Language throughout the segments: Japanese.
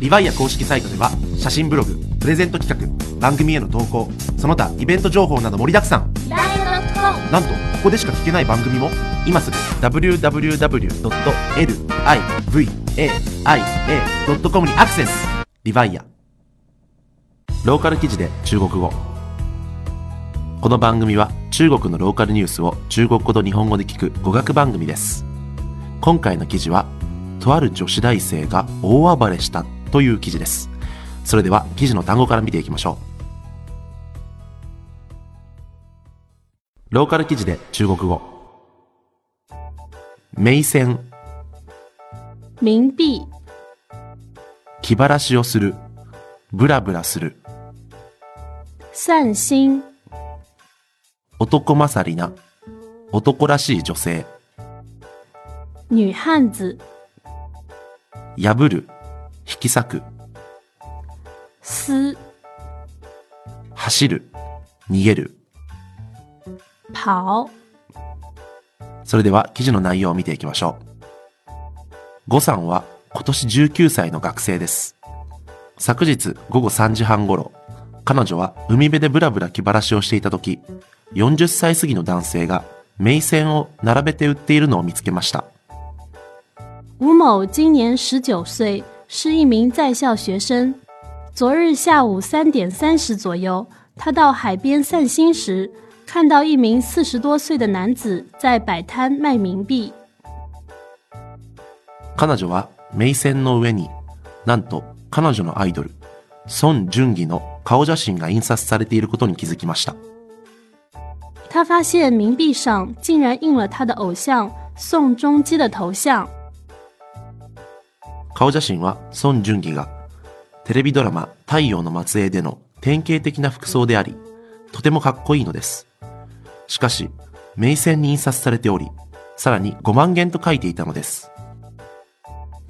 リヴァイア公式サイトでは写真ブログプレゼント企画番組への投稿その他イベント情報など盛りだくさん。なんとここでしか聞けない番組も今すぐ www.livaia.com にアクセス。リヴァイア。ローカル記事で中国語。この番組は中国のローカルニュースを中国語と日本語で聞く語学番組です。今回の記事はとある女子大生が大暴れしたという記事です。それでは記事の単語から見ていきましょう。ローカル記事で中国語。名線冥币、気晴らしをする。ブラブラする。散心、男勝りな。男らしい女性。女汉子、破る引き裂く撕、走る逃げる跑、それでは記事の内容を見ていきましょう。呉さんは今年19歳の学生です。昨日午後3時半頃、彼女は海辺でブラブラ気晴らしをしていた時、40歳過ぎの男性が名線を並べて売っているのを見つけました。吴某今年十九岁，是一名在校学生。昨日下午三点三十左右，他到海边散心时，看到一名四十多岁的男子在摆摊卖冥币。彼女は名線の上に、なんと彼女のアイドル、孫淳義の顔写真が印刷されていることに気づきました。他发现冥币上竟然印了他的偶像宋仲基的头像。 顔写真は孫淳義がテレビドラマ太陽の末裔での典型的な服装であり、とてもかっこいいのです。しかし、名線に印刷されており、さらに5万元と書いていたのです。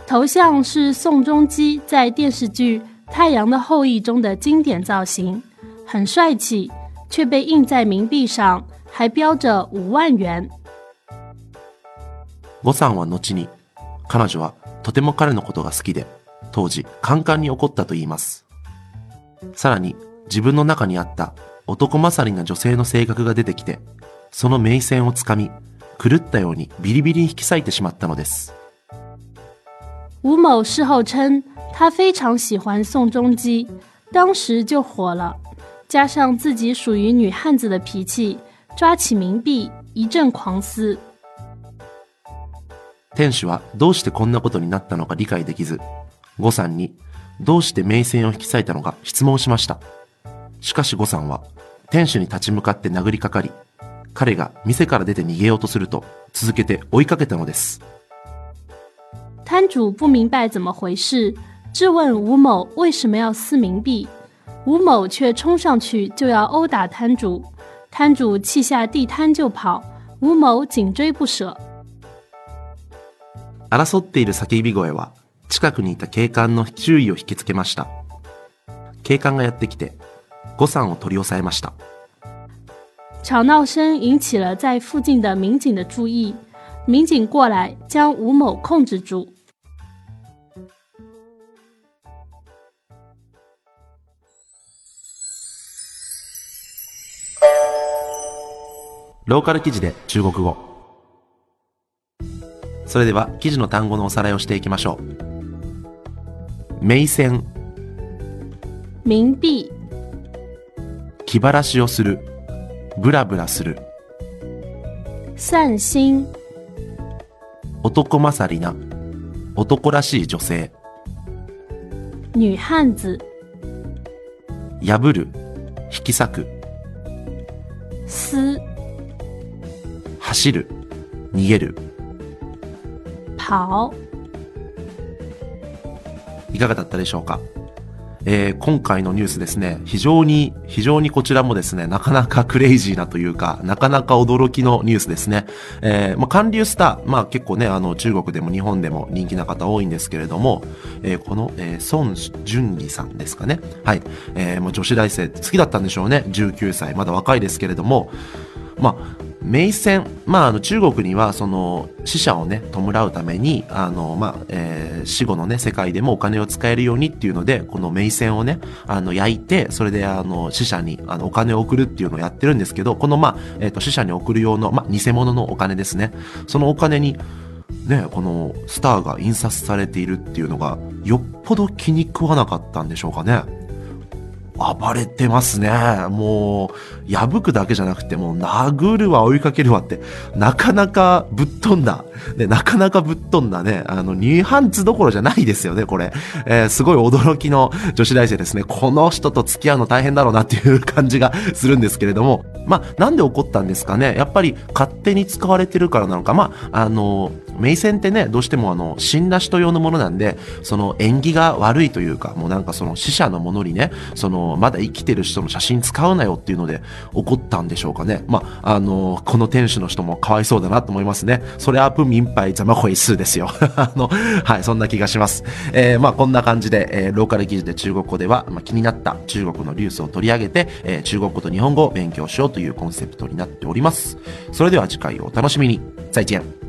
头像是宋仲基在电视剧《太阳的后裔》中的经典造型，很帅气，却被印在冥币上，还标着五万元。呉さんは後に、彼女はとても彼のことが好きで、当時、カンカンに怒ったと言います。さらに、自分の中にあった男勝りな女性の性格が出てきて、その名線をつかみ、狂ったようにビリビリに引き裂いてしまったのです。吴某事后称，他非常喜欢宋仲基，当时就火了，加上自己属于女汉子的脾气，抓起冥币一阵狂撕。店主はどうしてこんなことになったのか理解できず、呉さんにどうして名線を引き裂いたのか質問しました。しかし呉さんは店主に立ち向かって殴りかかり、彼が店から出て逃げようとすると続けて追いかけたのです。摊主不明白怎么回事，质问吴某为什么要撕冥币，吴某却冲上去就要殴打摊主，摊主气下地摊就跑，吴某紧追不舍。争っている叫び声は近くにいた警官の注意を引きつけました。警官がやってきて、呉さんを取り押さえました。吵闹声引起了在附近的民警的注意，民警过来将吴某控制住。ローカル記事で中国語。それでは記事の単語のおさらいをしていきましょう。名線、冥币、気晴らしをする、ブラブラする、散心、男勝りな、男らしい女性、女汉子、破る、引き裂く、撕、走る、逃げる。跑。いかがだったでしょうか？えー今回のニュースですね、非常に、非常にこちらもですね、なかなか クレイジーなというか、なかなか驚きのニュースですね。えーまあ、韓流スター、まあ結構ね、あの、中国でも日本でも人気な方多いんですけれども、えーこの、え、孫淳義さんですかね。はい。えもう女子大生好きだったんでしょうね。19歳、まだ若いですけれども、まあ、名戦、まあ、あの中国にはその死者をね弔うためにあの、まあえー死後のね世界でもお金を使えるようにっていうのでこの名戦をねあの焼いてそれであの死者にあのお金を送るっていうのをやってるんですけどこの、まあえー、と死者に送る用の、まあ、偽物のお金ですねそのお金にね、このスターが印刷されているっていうのがよっぽど気に食わなかったんでしょうかね。暴れてますね。もう、破くだけじゃなくて、もう殴るわ、追いかけるわって、なかなかぶっ飛んだ、ね、なかなかぶっ飛んだね、あの、ニューハンツどころじゃないですよね、これ。えーすごい驚きの女子大生ですね。この人と付き合うの大変だろうなっていう感じがするんですけれども、まあ、なんで怒ったんですかね。やっぱり勝手に使われてるからなのか、まあ、あの、名線ってね、どうしてもあの、死んだ人用のものなんで、その縁起が悪いというか、もうなんかその死者のものにね、その、まだ生きてる人の写真使うなよっていうので怒ったんでしょうかね。まあ、あの、この店主の人もかわいそうだなと思いますね。それは不民配ざま回数ですよ。あの、はい、そんな気がします。えーまあ、こんな感じで、えーローカル記事で中国語では、まあ、気になった中国のニュースを取り上げて、えー中国語と日本語を勉強しようというコンセプトになっております。それでは次回をお楽しみに。再见。